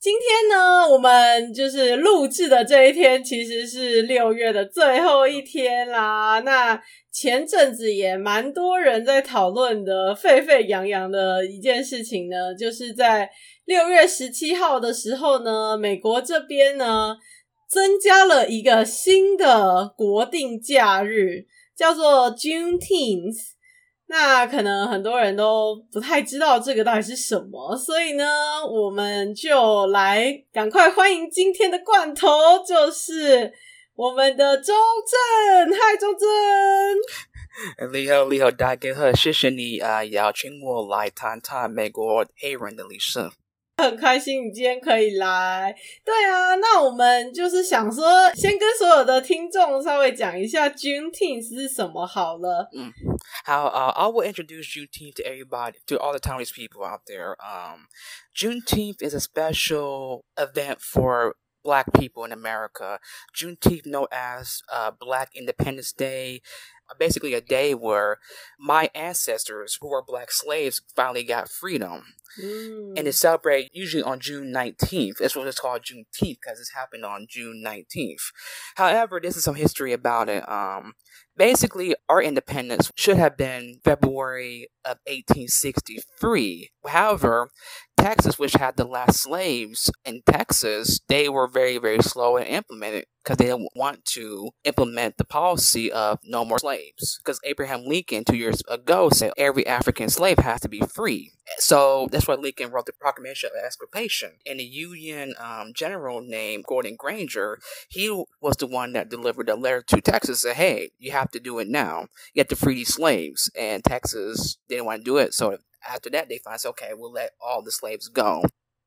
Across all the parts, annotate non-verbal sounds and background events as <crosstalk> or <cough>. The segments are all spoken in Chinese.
今天呢，我们就是录制的这一天，其实是六月的最后一天啦。那前阵子也蛮多人在讨论的沸沸扬扬的一件事情呢，就是在六月十七号的时候呢，美国这边呢增加了一个新的国定假日，叫做 Juneteenth。那可能很多人都不太知道这个到底是什么，所以呢，我们就来赶快欢迎今天的罐头，就是我们的周震。嗨，周震！你好，你好，大家好，谢谢你啊，邀请我来谈谈美国黑人的历史。很<laughs> 开心你今天可以来，对啊，那我们就是想说，先跟所有的听众稍微讲一下 Juneteenth 是什么好了。嗯，好啊，I will introduce Juneteenth to everybody, to all the Taiwanese people out there. Um, Juneteenth is a special event for Black people in America. Juneteenth, known as uh, Black Independence Day. Basically, a day where my ancestors, who were Black slaves, finally got freedom. Mm. And it's celebrated usually on June 19th. That's what it's called Juneteenth because it's happened on June 19th. However, this is some history about it. Um, basically, our independence should have been February of 1863. However, Texas, which had the last slaves in Texas, they were very, very slow in implementing because they didn't want to implement the policy of no more slaves. Because Abraham Lincoln, two years ago, said every African slave has to be free. So that's why Lincoln wrote the Proclamation of Emancipation. And the Union um, general named Gordon Granger, he was the one that delivered a letter to Texas said, hey, you have to do it now. You have to free these slaves. And Texas didn't want to do it. So after that, they finally said, okay, we'll let all the slaves go.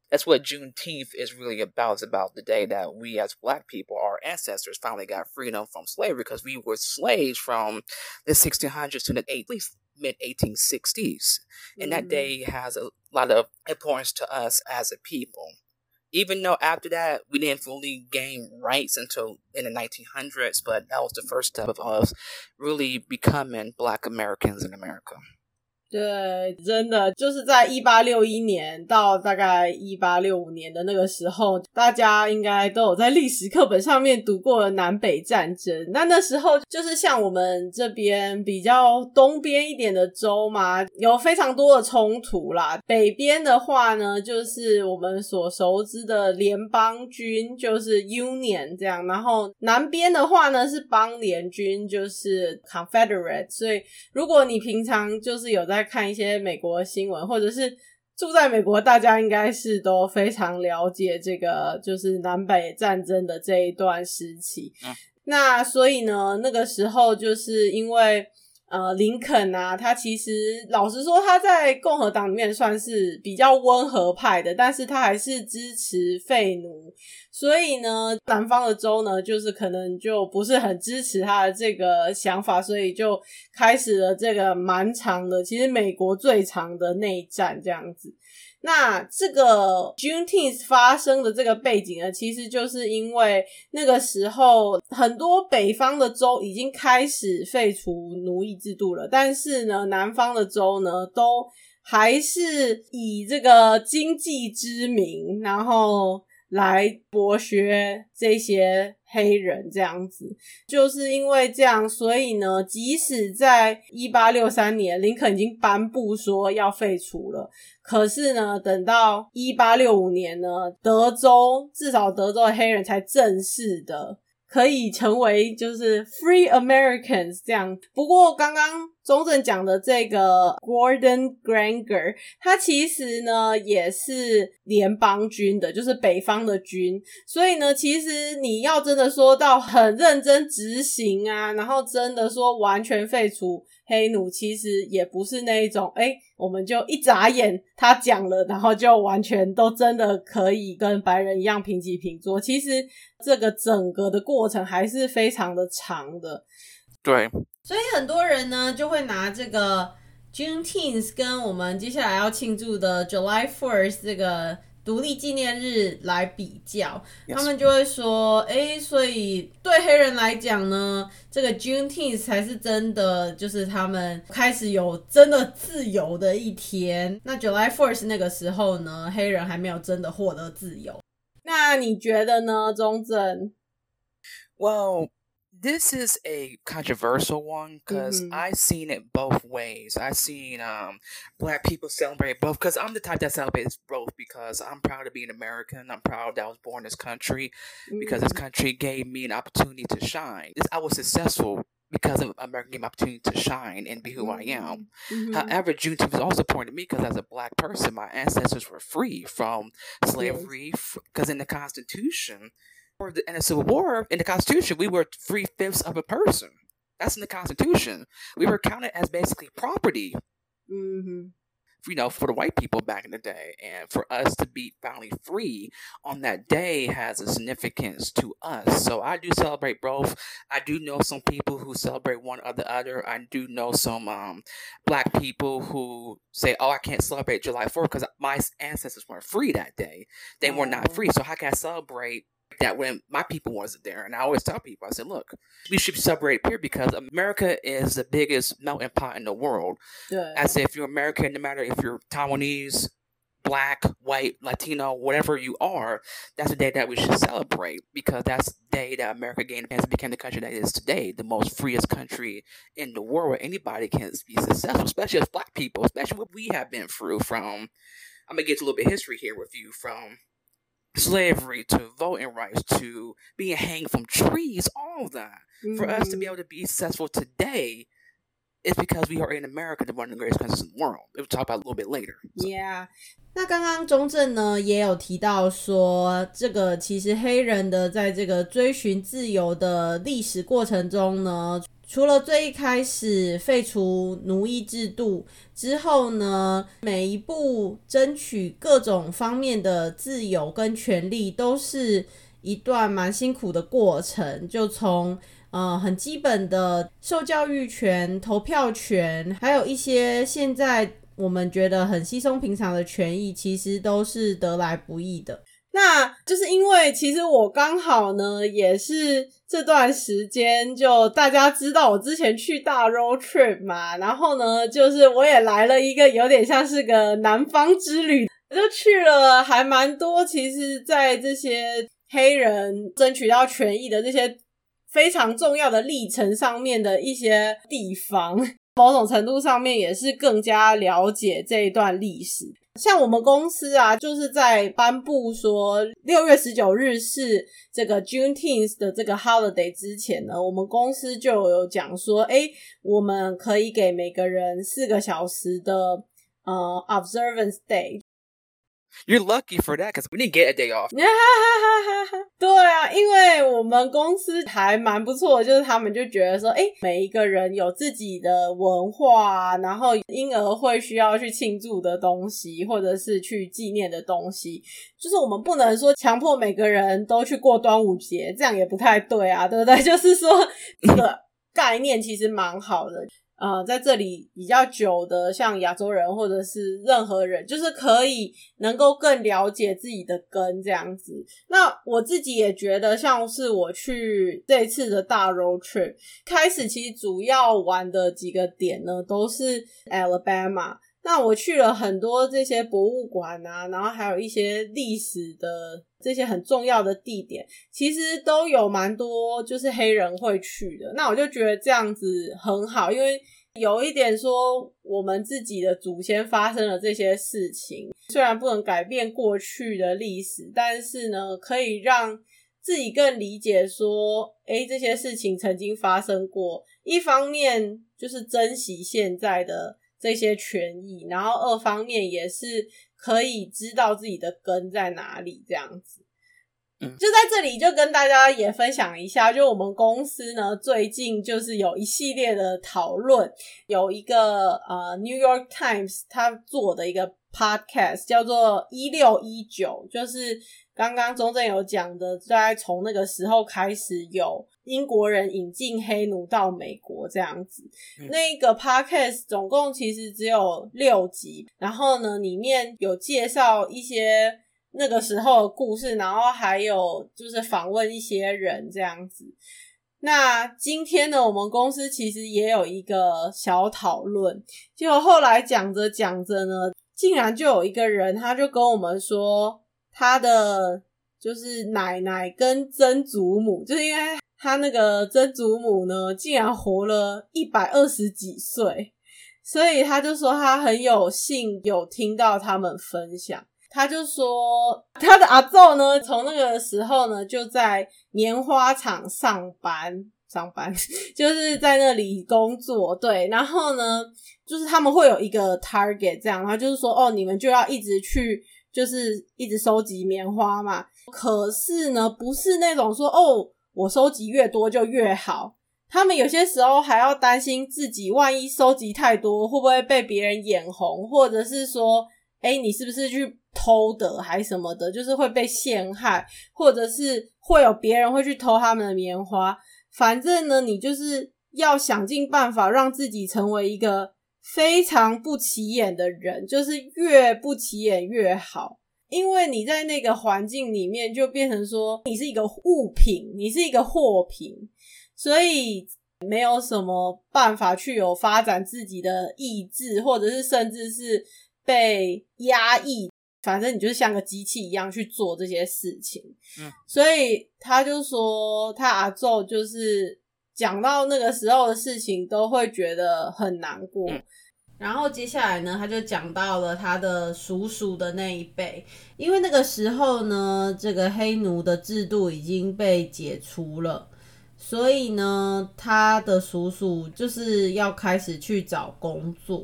That's what Juneteenth is really about. It's about the day that we as black people, our ancestors, finally got freedom from slavery because we were slaves from the 1600s to the at least mid 1860s. And mm-hmm. that day has a lot of importance to us as a people. Even though after that we didn't fully gain rights until in the 1900s, but that was the first step of us really becoming black Americans in America. 对，真的就是在一八六一年到大概一八六五年的那个时候，大家应该都有在历史课本上面读过南北战争。那那时候就是像我们这边比较东边一点的州嘛，有非常多的冲突啦。北边的话呢，就是我们所熟知的联邦军，就是 Union 这样。然后南边的话呢，是邦联军，就是 Confederate。所以如果你平常就是有在看一些美国新闻，或者是住在美国，大家应该是都非常了解这个，就是南北战争的这一段时期。嗯。那所以呢，那个时候就是因为。呃，林肯啊，他其实老实说，他在共和党里面算是比较温和派的，但是他还是支持废奴，所以呢，南方的州呢，就是可能就不是很支持他的这个想法，所以就开始了这个蛮长的，其实美国最长的内战这样子。那这个 Juneteenth 发生的这个背景呢，其实就是因为那个时候很多北方的州已经开始废除奴役制度了，但是呢，南方的州呢都还是以这个经济之名，然后来剥削这些黑人这样子。就是因为这样，所以呢，即使在一八六三年，林肯已经颁布说要废除了。可是呢，等到一八六五年呢，德州至少德州的黑人才正式的可以成为就是 Free Americans 这样。不过刚刚中正讲的这个 Gordon Granger，他其实呢也是联邦军的，就是北方的军。所以呢，其实你要真的说到很认真执行啊，然后真的说完全废除黑奴，其实也不是那一种，诶，我们就一眨眼他讲了，然后就完全都真的可以跟白人一样平起平坐。其实这个整个的过程还是非常的长的。对。所以很多人呢就会拿这个 Juneteenth 跟我们接下来要庆祝的 July Fourth 这个独立纪念日来比较，Yes. 他们就会说，哎，所以对黑人来讲呢，这个 Juneteenth 才是真的，就是他们开始有真的自由的一天。那 July Fourth 那个时候呢，黑人还没有真的获得自由。那你觉得呢，中正？Well. This is a controversial one because mm-hmm. I've seen it both ways. I've seen um, black people celebrate both because I'm the type that celebrates both because I'm proud to be an American. I'm proud that I was born in this country mm-hmm. because this country gave me an opportunity to shine. I was successful because of America gave me opportunity to shine and be who I am. Mm-hmm. However, Juneteenth is also important to me because as a black person, my ancestors were free from slavery because in the Constitution, in the Civil War, in the Constitution, we were three fifths of a person. That's in the Constitution. We were counted as basically property. Mm-hmm. You know, for the white people back in the day, and for us to be finally free on that day has a significance to us. So I do celebrate both. I do know some people who celebrate one or the other. I do know some um, black people who say, "Oh, I can't celebrate July 4th because my ancestors weren't free that day. They were not free. So how can I celebrate that when my people wasn't there. And I always tell people, I said, look, we should separate here because America is the biggest melting pot in the world. Yeah. I say, if you're American, no matter if you're Taiwanese, black, white, Latino, whatever you are, that's the day that we should celebrate because that's the day that America gained and became the country that it is today, the most freest country in the world where anybody can be successful, especially as black people, especially what we have been through from. I'm gonna get a little bit of history here with you from slavery to voting rights to being hanged from trees, all of that. Mm-hmm. For us to be mm-hmm. able to be successful today is because we are in America, the one of the greatest countries in the world. We'll talk about a little bit later. So. Yeah. 那刚刚中正呢也有提到说，这个其实黑人的在这个追寻自由的历史过程中呢。 除了最一开始废除奴役制度之后呢，每一步争取各种方面的自由跟权利，都是一段蛮辛苦的过程。就从呃很基本的受教育权、投票权，还有一些现在我们觉得很稀松平常的权益，其实都是得来不易的。那就是因为其实我刚好呢，也是这段时间就大家知道我之前去大 road trip 嘛，然后呢，就是我也来了一个有点像是个南方之旅，就去了还蛮多。其实，在这些黑人争取到权益的这些非常重要的历程上面的一些地方，某种程度上面也是更加了解这一段历史。像我们公司啊，就是在颁布说六月十九日是这个 Juneteenth 的这个 holiday 之前呢，我们公司就有讲说，哎，我们可以给每个人四个小时的呃 observance day。You're lucky for that, cause we didn't get a day off. 对啊，因为我们公司还蛮不错，就是他们就觉得说，哎，每一个人有自己的文化，然后因而会需要去庆祝的东西，或者是去纪念的东西，就是我们不能说强迫每个人都去过端午节，这样也不太对啊，对不对？<laughs> 就是说这个概念其实蛮好的。呃，在这里比较久的，像亚洲人或者是任何人，就是可以能够更了解自己的根这样子。那我自己也觉得，像是我去这次的大 road trip，开始其实主要玩的几个点呢，都是 Alabama。那我去了很多这些博物馆啊，然后还有一些历史的这些很重要的地点，其实都有蛮多就是黑人会去的。那我就觉得这样子很好，因为有一点说我们自己的祖先发生了这些事情，虽然不能改变过去的历史，但是呢，可以让自己更理解说，诶，这些事情曾经发生过。一方面就是珍惜现在的这些权益，然后二方面也是可以知道自己的根在哪里，这样子。就在这里，就跟大家也分享一下，就我们公司呢，最近就是有一系列的讨论，有一个呃 New York Times 他做的一个 podcast 叫做一六一九，就是刚刚中正有讲的，在从那个时候开始有英国人引进黑奴到美国这样子。嗯、那个 podcast 总共其实只有六集，然后呢，里面有介绍一些。那个时候的故事，然后还有就是访问一些人这样子。那今天呢，我们公司其实也有一个小讨论。结果后来讲着讲着呢，竟然就有一个人，他就跟我们说，他的就是奶奶跟曾祖母，就是因为他那个曾祖母呢，竟然活了一百二十几岁，所以他就说他很有幸有听到他们分享。他就说，他的阿祖呢，从那个时候呢，就在棉花厂上班，上班 <laughs> 就是在那里工作，对。然后呢，就是他们会有一个 target，这样，他就是说，哦，你们就要一直去，就是一直收集棉花嘛。可是呢，不是那种说，哦，我收集越多就越好。他们有些时候还要担心自己，万一收集太多，会不会被别人眼红，或者是说，哎，你是不是去偷的还什么的，就是会被陷害，或者是会有别人会去偷他们的棉花。反正呢，你就是要想尽办法让自己成为一个非常不起眼的人，就是越不起眼越好。因为你在那个环境里面就变成说你是一个物品，你是一个货品，所以没有什么办法去有发展自己的意志，或者是甚至是被压抑。反正你就是像个机器一样去做这些事情，嗯，所以他就说他阿昼就是讲到那个时候的事情都会觉得很难过，嗯，然后接下来呢，他就讲到了他的叔叔的那一辈，因为那个时候呢，这个黑奴的制度已经被解除了，所以呢，他的叔叔就是要开始去找工作。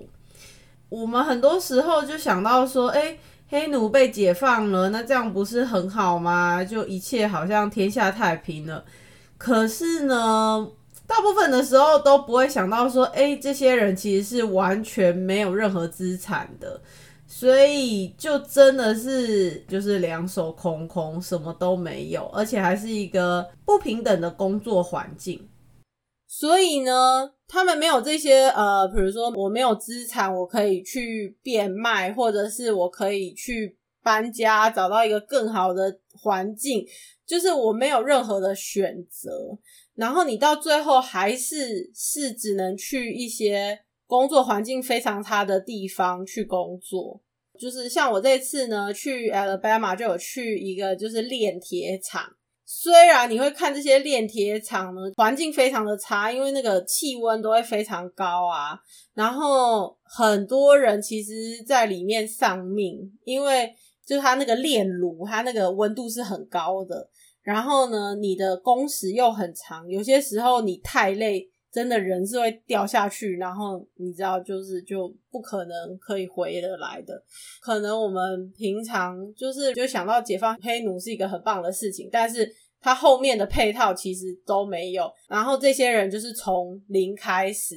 我们很多时候就想到说，哎。黑奴被解放了，那这样不是很好吗？就一切好像天下太平了。可是呢，大部分的时候都不会想到说，诶，这些人其实是完全没有任何资产的，所以就真的是就是两手空空，什么都没有，而且还是一个不平等的工作环境。所以呢，他们没有这些呃，比如说我没有资产，我可以去变卖，或者是我可以去搬家，找到一个更好的环境，就是我没有任何的选择。然后你到最后还是是只能去一些工作环境非常差的地方去工作，就是像我这次呢，去 Alabama 就有去一个就是炼铁厂。虽然你会看这些炼铁厂呢，环境非常的差，因为那个气温都会非常高啊，然后很多人其实在里面丧命，因为就是它那个炼炉，它那个温度是很高的，然后呢，你的工时又很长，有些时候你太累，真的人是会掉下去，然后你知道，就是就不可能可以回得来的。可能我们平常就是就想到解放黑奴是一个很棒的事情，但是它后面的配套其实都没有。然后这些人就是从零开始，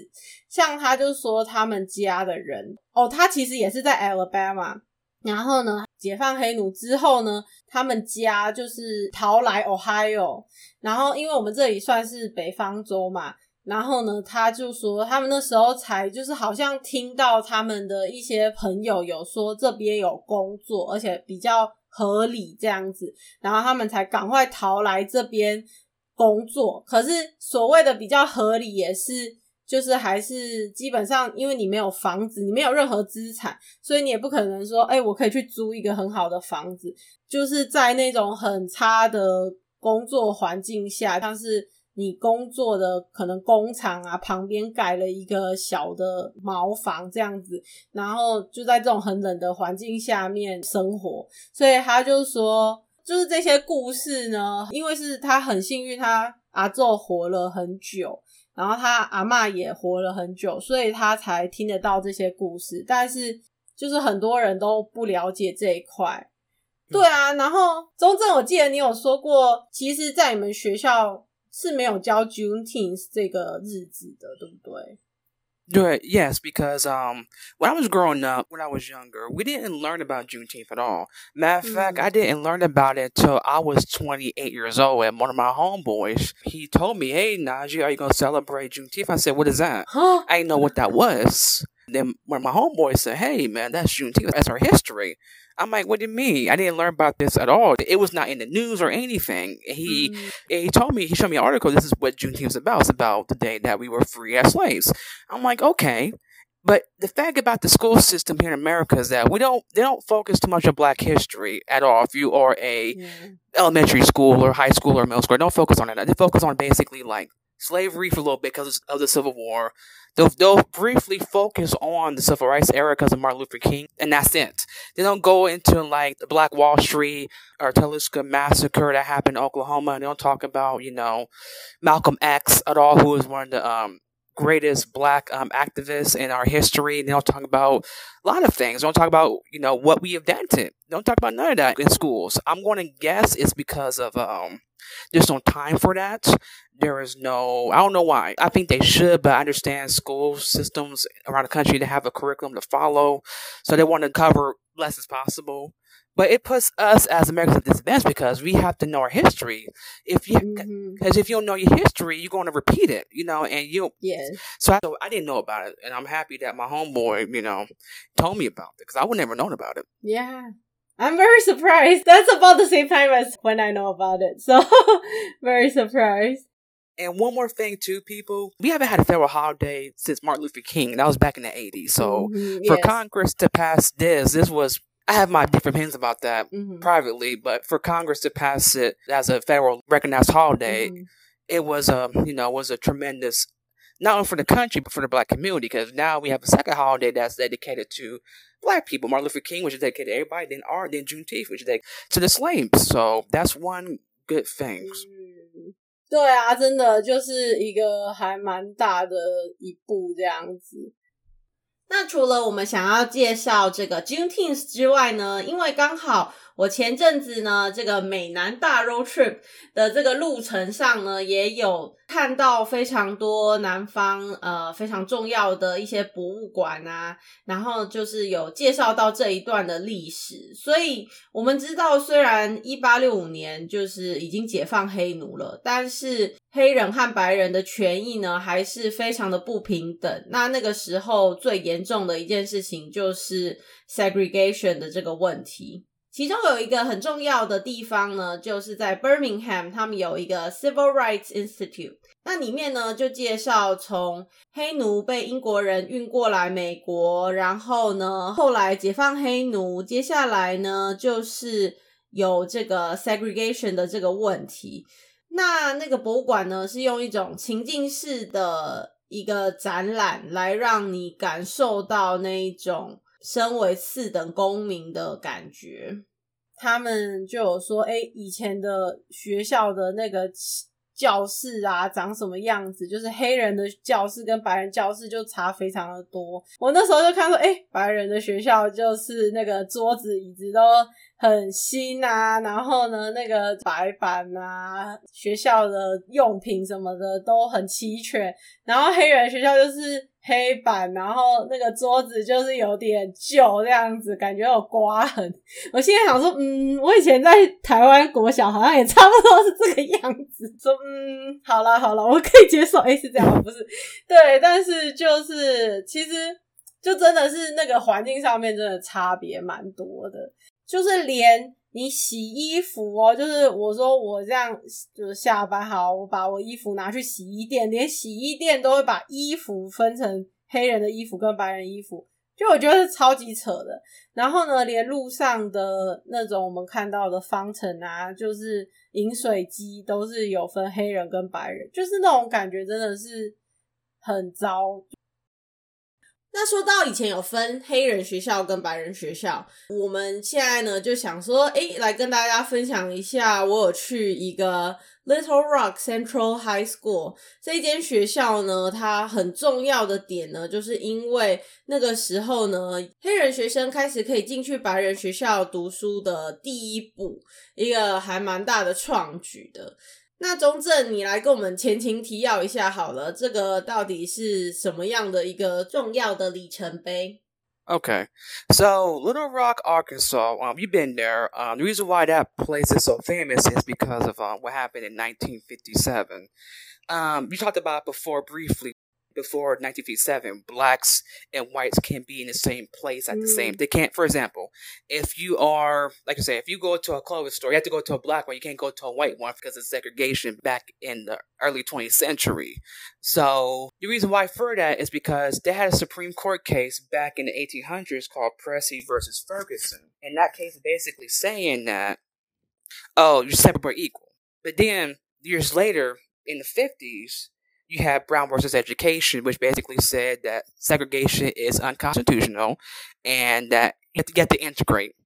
像他就说他们家的人哦，他其实也是在 Alabama。然后呢，解放黑奴之后呢，他们家就是逃来 Ohio。然后因为我们这里算是北方州嘛。然后呢，他就说他们那时候才就是好像听到他们的一些朋友有说这边有工作，而且比较合理这样子，然后他们才赶快逃来这边工作。可是所谓的比较合理，也是就是还是基本上，因为你没有房子，你没有任何资产，所以你也不可能说，哎，我可以去租一个很好的房子，就是在那种很差的工作环境下，像是。你工作的可能工厂啊，旁边盖了一个小的茅房这样子，然后就在这种很冷的环境下面生活，所以他就说，就是这些故事呢，因为是他很幸运，他阿祖活了很久，然后他阿妈也活了很久，所以他才听得到这些故事。但是就是很多人都不了解这一块。对啊，然后中正，我记得你有说过，其实，在你们学校是没有教 Juneteenth 这个日子的，对不对？对，yes, because um, when I was growing up, when I was younger, we didn't learn about Juneteenth at all. Matter of fact, mm. I didn't learn about it till I was 28 years old. And one of my homeboys, he told me, "Hey, Najee, are you gonna celebrate Juneteenth?" I said, "What is that?" Huh? I didn't know what that was. Then when my homeboy said, "Hey, man, that's Juneteenth. That's our history," I'm like, "What do you mean? I didn't learn about this at all. It was not in the news or anything." He mm. he told me he showed me an article. This is what Juneteenth is about. It's about the day that we were free as slaves. I'm like, okay. But the fact about the school system here in America is that we don't they don't focus too much on Black history at all. If you are a yeah. elementary school or high school or middle school, don't focus on that. They focus on basically like slavery for a little bit because of the Civil War. They'll, they'll briefly focus on the civil rights era because of Martin Luther King, and that's it. They don't go into like the Black Wall Street or Taliska massacre that happened in Oklahoma. And they don't talk about, you know, Malcolm X at all, who was one of the um, greatest black um, activists in our history. They don't talk about a lot of things. They don't talk about, you know, what we invented. They don't talk about none of that in schools. I'm going to guess it's because of um, there's no time for that. There is no, I don't know why. I think they should, but I understand school systems around the country to have a curriculum to follow. So they want to cover less as possible. But it puts us as Americans at disadvantage because we have to know our history. If you, because mm-hmm. if you don't know your history, you're going to repeat it, you know, and you. Yes. So I, I didn't know about it, and I'm happy that my homeboy, you know, told me about it because I would never known about it. Yeah. I'm very surprised. That's about the same time as when I know about it. So, <laughs> very surprised. And one more thing, too, people. We haven't had a federal holiday since Martin Luther King. That was back in the 80s. So, mm-hmm, for yes. Congress to pass this, this was. I have my different opinions about that mm-hmm. privately, but for Congress to pass it as a federal recognized holiday, mm-hmm. it was a you know was a tremendous not only for the country but for the black community because now we have a second holiday that's dedicated to black people. Martin Luther King, which is dedicated to everybody, then R, then Juneteenth, which is dedicated to the slaves. So that's one good thing. 嗯，对啊，真的就是一个还蛮大的一步这样子。那除了我们想要介绍这个 Juneteenth 之外呢，因为刚好。 我前阵子呢，这个美南大 road trip 的这个路程上呢，也有看到非常多南方呃非常重要的一些博物馆啊，然后就是有介绍到这一段的历史。所以我们知道，虽然一八六五年就是已经解放黑奴了，但是黑人和白人的权益呢，还是非常的不平等。那那个时候最严重的一件事情就是 segregation 的这个问题。其中有一个很重要的地方呢，就是在 Birmingham，他们有一个 Civil Rights Institute。那里面呢，就介绍从黑奴被英国人运过来美国，然后呢，后来解放黑奴，接下来呢，就是有这个 segregation 的这个问题。那那个博物馆呢，是用一种情境式的一个展览，来让你感受到那一种。身为四等公民的感觉，他们就有说：“哎，以前的学校的那个教室啊，长什么样子？就是黑人的教室跟白人教室就差非常的多。我那时候就看说，哎，白人的学校就是那个桌子椅子都很新啊，然后呢，那个白板啊，学校的用品什么的都很齐全。然后黑人学校就是。”黑板，然后那个桌子就是有点旧这样子，感觉有刮痕。我现在想说，嗯，我以前在台湾国小好像也差不多是这个样子。说，嗯，好了好了，我可以接受。<laughs> 诶，是这样？不是，对，但是就是其实就真的是那个环境上面真的差别蛮多的，就是连。你洗衣服哦，就是我说我这样，就是下班好，我把我衣服拿去洗衣店，连洗衣店都会把衣服分成黑人的衣服跟白人衣服，就我觉得是超级扯的。然后呢，连路上的那种我们看到的方程啊，就是饮水机都是有分黑人跟白人，就是那种感觉真的是很糟。那说到以前有分黑人学校跟白人学校，我们现在呢就想说，哎，来跟大家分享一下，我有去一个 Little Rock Central High School 这间学校呢，它很重要的点呢，就是因为那个时候呢，黑人学生开始可以进去白人学校读书的第一步，一个还蛮大的创举的。那中正，你来跟我们前情提要一下好了，这个到底是什么样的一个重要的里程碑？Okay, so Little Rock, Arkansas. Um, you've been there. Um, the reason why that place is so famous is because of um, what happened in 1957. Um, you talked about before briefly before 1957, blacks and whites can't be in the same place at the same. Mm. They can't. For example, if you are, like I say, if you go to a clothing store, you have to go to a black one. You can't go to a white one because of segregation back in the early 20th century. So the reason why for that is because they had a Supreme Court case back in the 1800s called Plessy versus Ferguson, and that case basically saying that, oh, you're separate but equal. But then years later, in the 50s, you have Brown versus Education, which basically said that segregation is unconstitutional and that you have to get to integrate.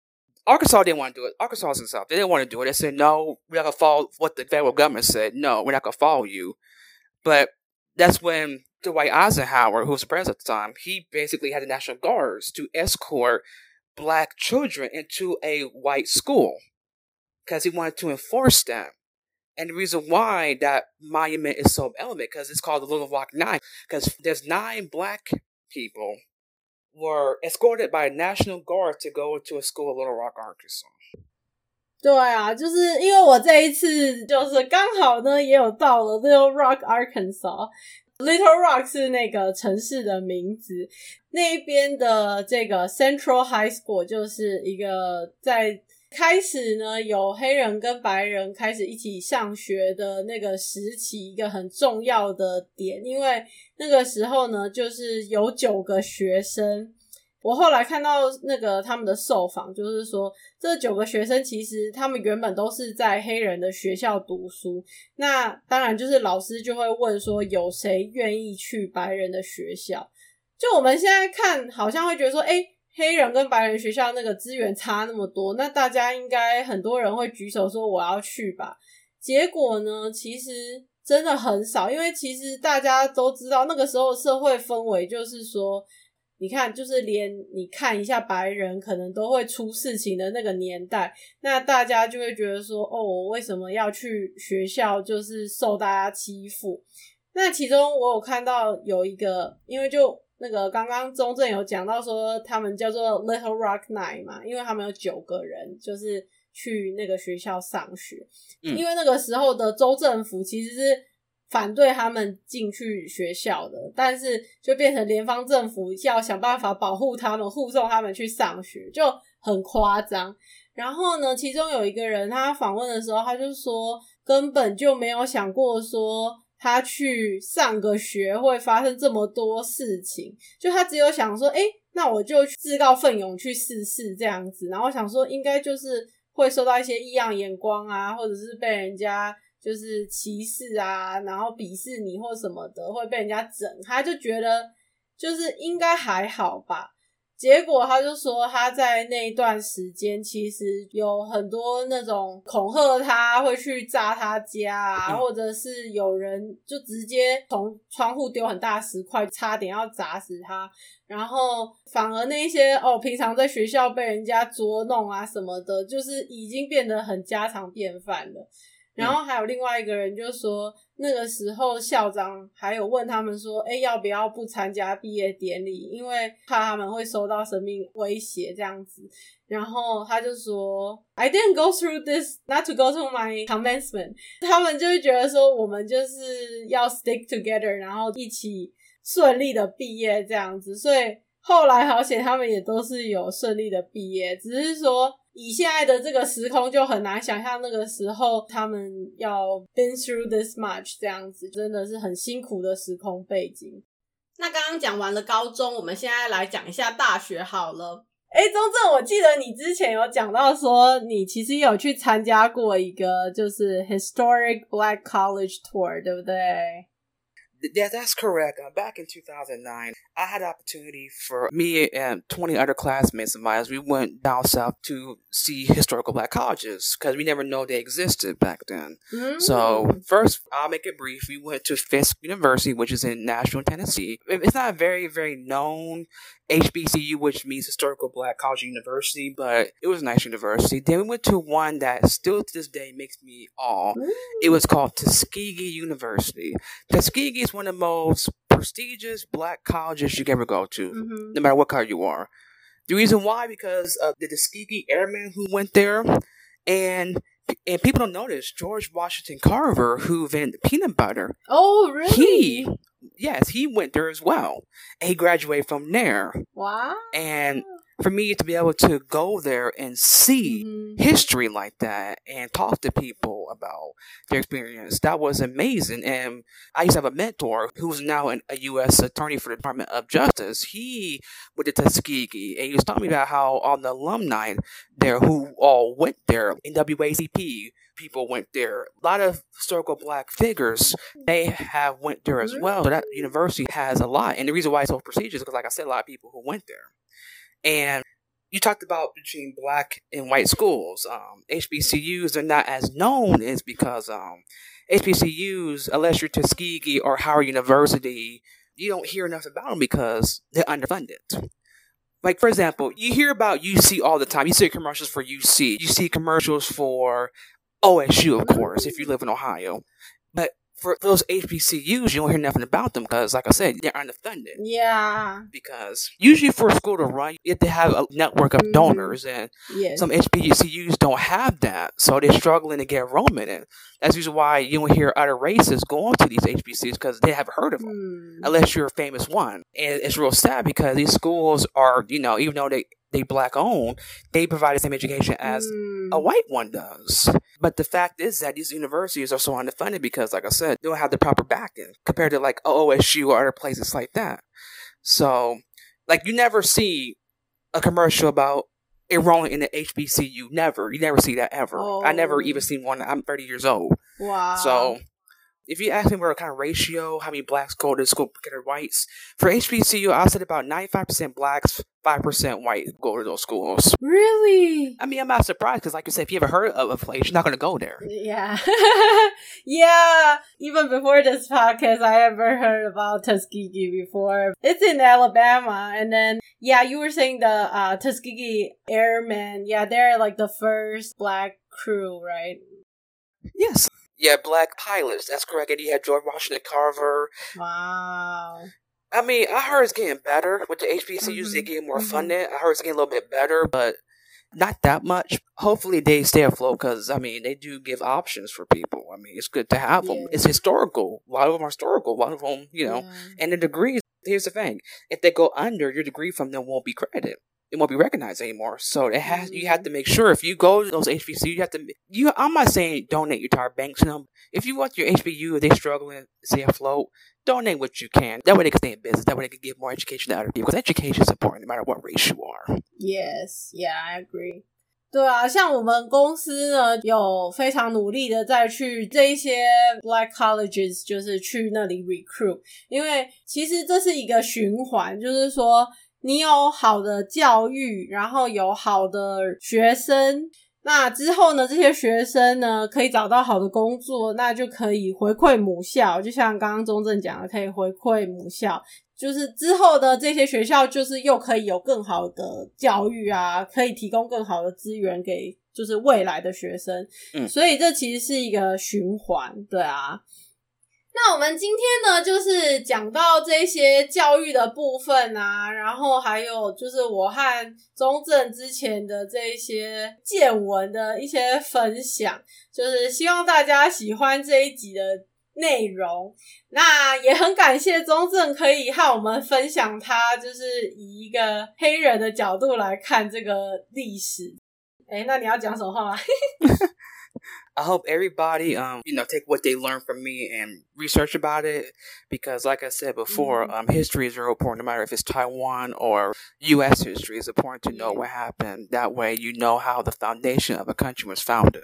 Arkansas didn't want to do it. Arkansas South, they didn't want to do it. They said, no, we're not going to follow what the federal government said. No, we're not going to follow you. But that's when Dwight Eisenhower, who was president at the time, he basically had the National Guards to escort black children into a white school because he wanted to enforce them. And the reason why that monument is so elegant, because it's called the Little Rock Nine, because there's nine black people were escorted by National Guard to go into a school in Little Rock, Arkansas. 对啊，就是因为我这一次就是刚好呢，也有到了 Little Rock, Arkansas。Little Rock 是那个城市的名字，那边的这个 Central High School 就是一个在。 开始呢，有黑人跟白人开始一起上学的那个时期，一个很重要的点，因为那个时候呢，就是有九个学生。我后来看到那个他们的受访，就是说这九个学生其实他们原本都是在黑人的学校读书。那当然就是老师就会问说，有谁愿意去白人的学校？就我们现在看，好像会觉得说，诶黑人跟白人学校那个资源差那么多，那大家应该很多人会举手说我要去吧。结果呢，其实真的很少，因为其实大家都知道那个时候社会氛围就是说，你看，就是连你看一下白人可能都会出事情的那个年代，那大家就会觉得说，哦，我为什么要去学校，就是受大家欺负？那其中我有看到有一个，因为就。那个刚刚中正有讲到说，他们叫做 Little Rock Nine 嘛，因为他们有九个人，就是去那个学校上学。嗯。因为那个时候的州政府其实是反对他们进去学校的，但是就变成联邦政府要想办法保护他们，护送他们去上学，就很夸张。然后呢，其中有一个人他访问的时候，他就说根本就没有想过说。他去上个学会发生这么多事情，就他只有想说，诶，那我就自告奋勇去试试这样子，然后想说应该就是会受到一些异样眼光啊，或者是被人家就是歧视啊，然后鄙视你或什么的，会被人家整，他就觉得就是应该还好吧。结果他就说他在那一段时间其实有很多那种恐吓他会去炸他家啊，或者是有人就直接从窗户丢很大石块，差点要砸死他。然后反而那些哦，平常在学校被人家捉弄啊什么的，就是已经变得很家常便饭了。然后还有另外一个人就说。那个时候，校长还有问他们说：“哎，要不要不参加毕业典礼？因为怕他们会受到生命威胁这样子。”然后他就说：“I didn't go through this not to go to my commencement。”他们就会觉得说，我们就是要 stick together，然后一起顺利的毕业这样子。所以后来好险，他们也都是有顺利的毕业，只是说。以现在的这个时空，就很难想象那个时候他们要 been through this much 这样子，真的是很辛苦的时空背景。那刚刚讲完了高中，我们现在来讲一下大学好了。诶，中正，我记得你之前有讲到说，你其实有去参加过一个就是 Historic Black College Tour，对不对？Yeah, that's correct. Uh, back in 2009, I had opportunity for me and 20 other classmates of mine. We went down south to see historical black colleges because we never know they existed back then. Mm. So first, I'll make it brief. We went to Fisk University, which is in Nashville, Tennessee. It's not a very, very known HBCU, which means Historical Black College University, but it was a nice university. Then we went to one that still to this day makes me awe. It was called Tuskegee University. Tuskegee is one of the most prestigious black colleges you can ever go to, mm-hmm. no matter what color you are. The reason why, because of the Tuskegee Airmen who went there, and and people don't notice George Washington Carver, who invented peanut butter. Oh, really? He yes, he went there as well. And he graduated from there. Wow. And for me to be able to go there and see mm-hmm. history like that and talk to people about their experience, that was amazing. And I used to have a mentor who's now an, a U.S. attorney for the Department of Justice. He went to Tuskegee and he was talking me about how all the alumni there who all went there, NAACP, people went there. A lot of historical black figures, they have went there as well. So that university has a lot. And the reason why it's so prestigious is because, like I said, a lot of people who went there. And you talked about between black and white schools. Um, HBCUs are not as known is because um, HBCUs, unless you're Tuskegee or Howard University, you don't hear enough about them because they're underfunded. Like for example, you hear about UC all the time. You see commercials for UC. You see commercials for OSU, of course, if you live in Ohio. For those HBCUs, you don't hear nothing about them because, like I said, they're underfunded. Yeah. Because usually for a school to run, you have to have a network of mm-hmm. donors, and yes. some HBCUs don't have that, so they're struggling to get enrollment in. That's usually why you don't hear other races going to these HBCUs because they haven't heard of them, mm. unless you're a famous one. And it's real sad because these schools are, you know, even though they they black owned, they provide the same education as mm. a white one does. But the fact is that these universities are so underfunded because, like I said, they don't have the proper backing compared to like OSU or other places like that. So, like, you never see a commercial about enrolling in the HBCU. Never. You never see that ever. Oh. I never even oh. seen one. I'm 30 years old. Wow. So, if you ask me what kind of ratio, how many blacks go to school compared to whites, for HBCU, I said about 95% blacks, 5% white go to those schools. Really? I mean, I'm not surprised because, like you said, if you ever heard of a place, you're not going to go there. Yeah. <laughs> yeah. Even before this podcast, I ever heard about Tuskegee before. It's in Alabama. And then, yeah, you were saying the uh, Tuskegee Airmen. Yeah, they're like the first black crew, right? Yes. Yeah, black pilots. That's correct. And he had George Washington Carver. Wow. I mean, I heard it's getting better with the HBCUs. Mm-hmm. They get more mm-hmm. funded. I heard it's getting a little bit better, but not that much. Hopefully, they stay afloat because I mean, they do give options for people. I mean, it's good to have them. It's historical. A lot of them are historical. A lot of them, you know, yeah. and the degrees. Here's the thing: if they go under, your degree from them won't be credited it won't be recognized anymore. So it has you have to make sure if you go to those HBCU, you have to you. I'm not saying donate your entire bank to them. If you want your HBU, if they struggling to stay afloat, donate what you can. That way they can stay in business. That way they can give more education to other people. Because education is important no matter what race you are. Yes, yeah, I agree. 对啊，像我们公司呢，有非常努力的在去这一些 black colleges，就是去那里 recruit，因为其实这是一个循环，就是说。 你有好的教育，然后有好的学生，那之后呢，这些学生呢可以找到好的工作，那就可以回馈母校。就像刚刚中正讲的，可以回馈母校，就是之后的这些学校，就是又可以有更好的教育啊，可以提供更好的资源给就是未来的学生。嗯，所以这其实是一个循环，对啊。那我们今天呢，就是讲到这些教育的部分啊，然后还有就是我和中正之前的这一些见闻的一些分享，就是希望大家喜欢这一集的内容。那也很感谢中正可以和我们分享他就是以一个黑人的角度来看这个历史。诶，那你要讲什么话吗 <laughs>？I hope everybody, um, you know, take what they learn from me and research about it because, like I said before, mm-hmm. um, history is very important. No matter if it's Taiwan or U.S. history, it's important to know what happened. That way, you know how the foundation of a country was founded.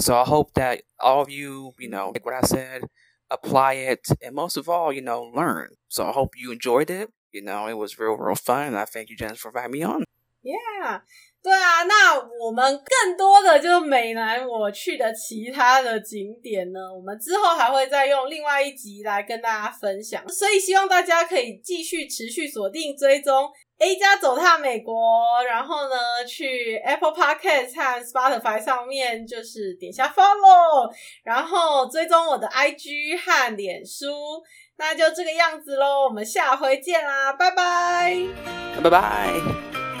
So I hope that all of you, you know, like what I said, apply it, and most of all, you know, learn. So I hope you enjoyed it. You know, it was real, real fun, and I thank you, Janice, for inviting me on. Yeah. 对啊，那我们更多的就是美男我去的其他的景点呢，我们之后还会再用另外一集来跟大家分享，所以希望大家可以继续持续锁定追踪 A 加走踏美国，然后呢去 Apple Podcast 和 Spotify 上面就是点下 Follow，然后追踪我的 IG 和脸书，那就这个样子喽，我们下回见啦，拜拜，拜拜。